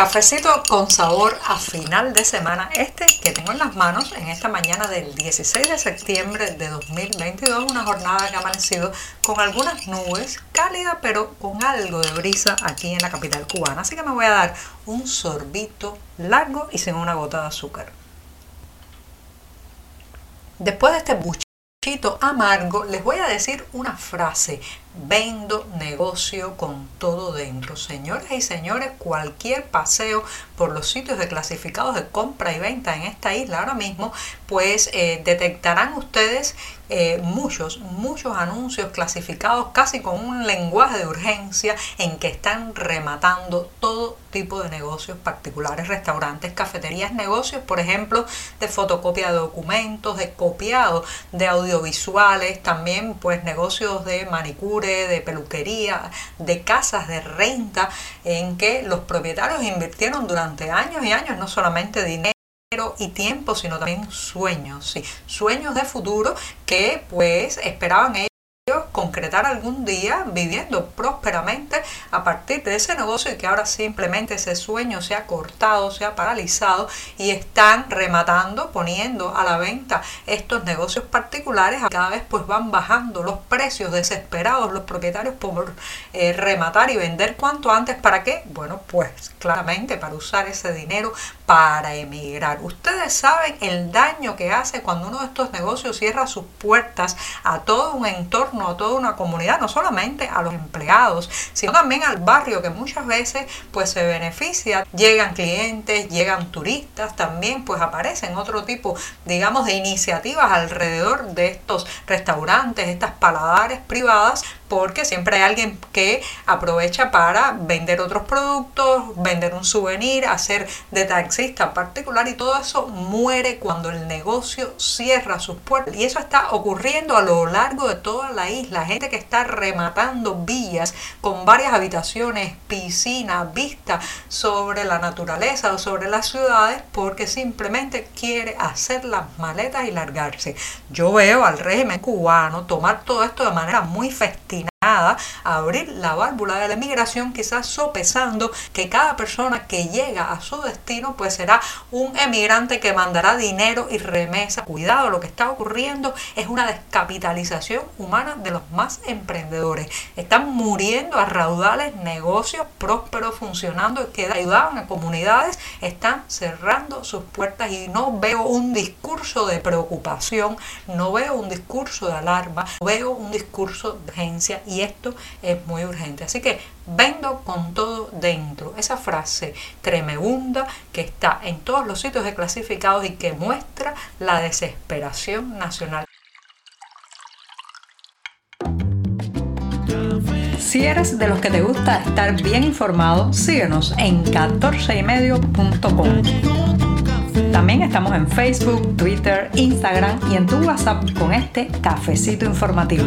Cafecito con sabor a final de semana. Este que tengo en las manos en esta mañana del 16 de septiembre de 2022. Una jornada que ha amanecido con algunas nubes, cálida pero con algo de brisa aquí en la capital cubana. Así que me voy a dar un sorbito largo y sin una gota de azúcar. Después de este buchito amargo, les voy a decir una frase Vendo negocio con todo dentro. Señores y señores, cualquier paseo por los sitios de clasificados de compra y venta en esta isla ahora mismo, pues eh, detectarán ustedes eh, muchos, muchos anuncios clasificados casi con un lenguaje de urgencia en que están rematando todo tipo de negocios particulares, restaurantes, cafeterías, negocios, por ejemplo, de fotocopia de documentos, de copiado de audiovisuales, también pues negocios de manicura de peluquería, de casas de renta, en que los propietarios invirtieron durante años y años no solamente dinero, y tiempo, sino también sueños, sí, sueños de futuro que pues esperaban ellos concretar algún día viviendo prósperamente a partir de ese negocio y que ahora simplemente ese sueño se ha cortado, se ha paralizado y están rematando, poniendo a la venta estos negocios particulares. Cada vez pues van bajando los precios desesperados los propietarios por eh, rematar y vender cuanto antes. ¿Para qué? Bueno, pues claramente para usar ese dinero para emigrar. Ustedes saben el daño que hace cuando uno de estos negocios cierra sus puertas a todo un entorno a toda una comunidad, no solamente a los empleados, sino también al barrio que muchas veces pues se beneficia. Llegan clientes, llegan turistas, también pues aparecen otro tipo, digamos, de iniciativas alrededor de estos restaurantes, estas paladares privadas porque siempre hay alguien que aprovecha para vender otros productos, vender un souvenir, hacer de taxista particular y todo eso muere cuando el negocio cierra sus puertas. Y eso está ocurriendo a lo largo de toda la isla. Gente que está rematando villas con varias habitaciones, piscinas, vistas sobre la naturaleza o sobre las ciudades porque simplemente quiere hacer las maletas y largarse. Yo veo al régimen cubano tomar todo esto de manera muy festiva a abrir la válvula de la emigración, quizás sopesando que cada persona que llega a su destino pues será un emigrante que mandará dinero y remesa. Cuidado, lo que está ocurriendo es una descapitalización humana de los más emprendedores. Están muriendo a raudales negocios prósperos funcionando que ayudaban a comunidades, están cerrando sus puertas y no veo un discurso de preocupación, no veo un discurso de alarma, veo un discurso de urgencia y esto es muy urgente. Así que vendo con todo dentro. Esa frase tremenda que está en todos los sitios de clasificados y que muestra la desesperación nacional. Si eres de los que te gusta estar bien informado, síguenos en 14ymedio.com. También estamos en Facebook, Twitter, Instagram y en tu WhatsApp con este cafecito informativo.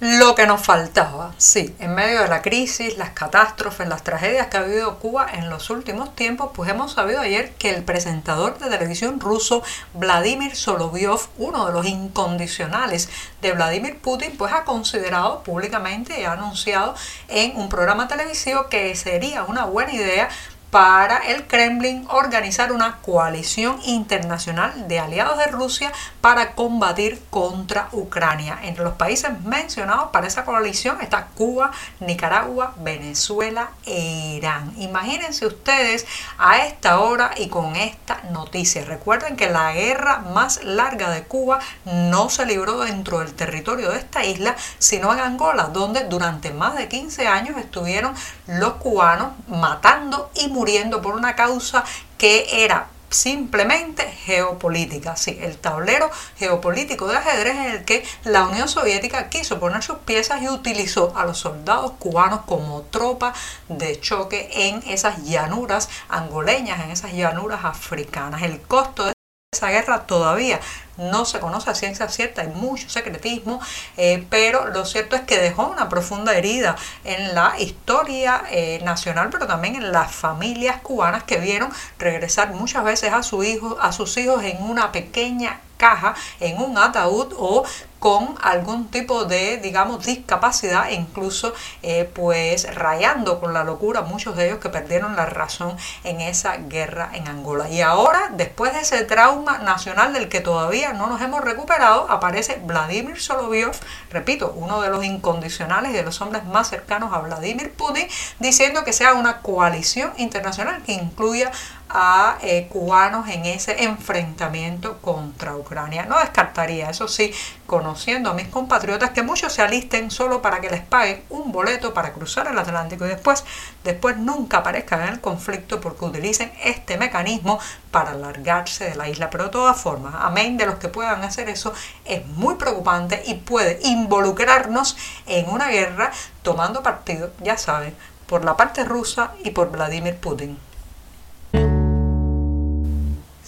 Lo que nos faltaba, sí, en medio de la crisis, las catástrofes, las tragedias que ha vivido Cuba en los últimos tiempos, pues hemos sabido ayer que el presentador de televisión ruso Vladimir Solovyov, uno de los incondicionales de Vladimir Putin, pues ha considerado públicamente y ha anunciado en un programa televisivo que sería una buena idea para el Kremlin organizar una coalición internacional de aliados de Rusia para combatir contra Ucrania. Entre los países mencionados para esa coalición está Cuba, Nicaragua, Venezuela e Irán. Imagínense ustedes a esta hora y con esta noticia. Recuerden que la guerra más larga de Cuba no se libró dentro del territorio de esta isla, sino en Angola, donde durante más de 15 años estuvieron los cubanos matando y muriendo por una causa que era simplemente geopolítica, sí, el tablero geopolítico de ajedrez en el que la Unión Soviética quiso poner sus piezas y utilizó a los soldados cubanos como tropa de choque en esas llanuras angoleñas, en esas llanuras africanas. El costo de esa guerra todavía. No se conoce a ciencia cierta, hay mucho secretismo, eh, pero lo cierto es que dejó una profunda herida en la historia eh, nacional, pero también en las familias cubanas que vieron regresar muchas veces a, su hijo, a sus hijos en una pequeña caja en un ataúd o con algún tipo de, digamos, discapacidad incluso eh, pues rayando con la locura muchos de ellos que perdieron la razón en esa guerra en Angola. Y ahora, después de ese trauma nacional del que todavía no nos hemos recuperado, aparece Vladimir Solovyov, repito, uno de los incondicionales y de los hombres más cercanos a Vladimir Putin, diciendo que sea una coalición internacional que incluya a eh, cubanos en ese enfrentamiento contra Ucrania. No descartaría, eso sí, conociendo a mis compatriotas, que muchos se alisten solo para que les paguen un boleto para cruzar el Atlántico y después, después nunca aparezcan en el conflicto porque utilicen este mecanismo para alargarse de la isla. Pero de todas formas, amén de los que puedan hacer eso, es muy preocupante y puede involucrarnos en una guerra tomando partido, ya saben, por la parte rusa y por Vladimir Putin.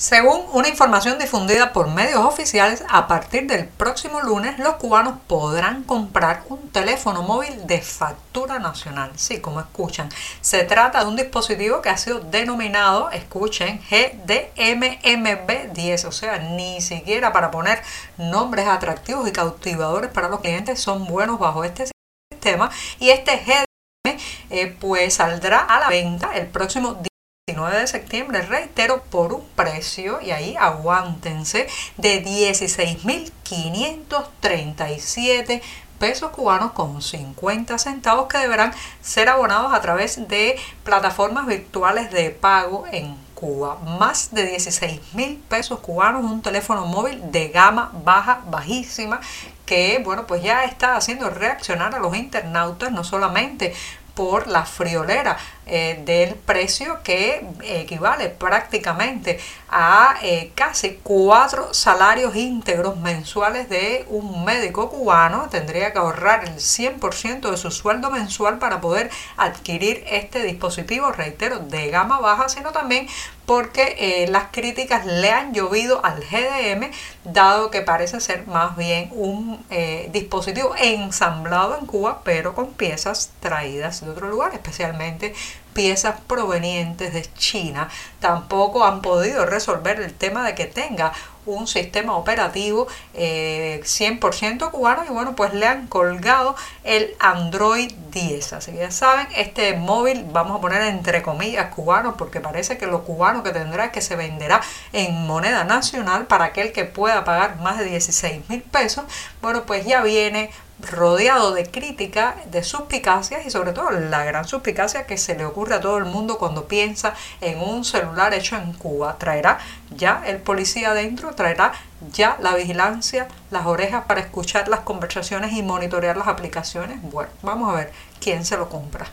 Según una información difundida por medios oficiales, a partir del próximo lunes los cubanos podrán comprar un teléfono móvil de factura nacional. Sí, como escuchan, se trata de un dispositivo que ha sido denominado, escuchen, GDMMB10, o sea, ni siquiera para poner nombres atractivos y cautivadores para los clientes son buenos bajo este sistema. Y este GDM eh, pues saldrá a la venta el próximo día 19 de septiembre, reitero, por un precio, y ahí aguántense, de 16.537 pesos cubanos con 50 centavos que deberán ser abonados a través de plataformas virtuales de pago en Cuba. Más de 16 mil pesos cubanos, un teléfono móvil de gama baja, bajísima, que bueno, pues ya está haciendo reaccionar a los internautas, no solamente por la friolera eh, del precio que equivale prácticamente a eh, casi cuatro salarios íntegros mensuales de un médico cubano. Tendría que ahorrar el 100% de su sueldo mensual para poder adquirir este dispositivo, reitero, de gama baja, sino también porque eh, las críticas le han llovido al GDM, dado que parece ser más bien un dispositivo ensamblado en Cuba, pero con piezas traídas de otro lugar, especialmente piezas provenientes de China tampoco han podido resolver el tema de que tenga un sistema operativo 100% eh, cubano y bueno pues le han colgado el Android 10 así que ya saben este móvil vamos a poner entre comillas cubano porque parece que lo cubano que tendrá es que se venderá en moneda nacional para aquel que pueda pagar más de 16 mil pesos. Bueno pues ya viene rodeado de crítica, de suspicacias y sobre todo la gran suspicacia que se le ocurre a todo el mundo cuando piensa en un celular hecho en Cuba. Traerá ya el policía adentro, traerá ya la vigilancia, las orejas para escuchar las conversaciones y monitorear las aplicaciones. Bueno, vamos a ver quién se lo compra.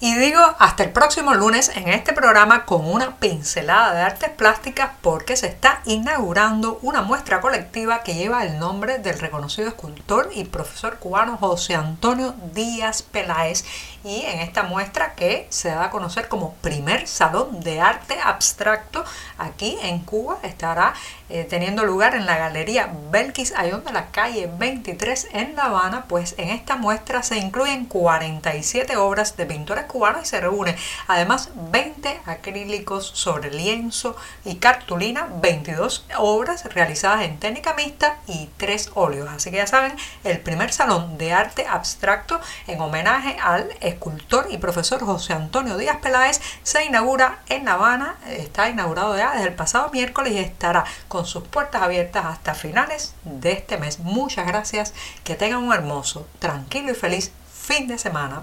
Y digo hasta el próximo lunes en este programa con una pincelada de artes plásticas porque se está inaugurando una muestra colectiva que lleva el nombre del reconocido escultor y profesor cubano José Antonio Díaz Peláez. Y en esta muestra que se da a conocer como primer salón de arte abstracto aquí en Cuba estará eh, teniendo lugar en la galería Belkis Ayón de la calle 23 en La Habana, pues en esta muestra se incluyen 47 obras de pintores cubanos y se reúne además 20 acrílicos sobre lienzo y cartulina, 22 obras realizadas en técnica mixta y 3 óleos. Así que ya saben, el primer salón de arte abstracto en homenaje al escultor y profesor José Antonio Díaz Peláez se inaugura en La Habana, está inaugurado ya desde el pasado miércoles y estará con sus puertas abiertas hasta finales de este mes. Muchas gracias, que tengan un hermoso, tranquilo y feliz fin de semana.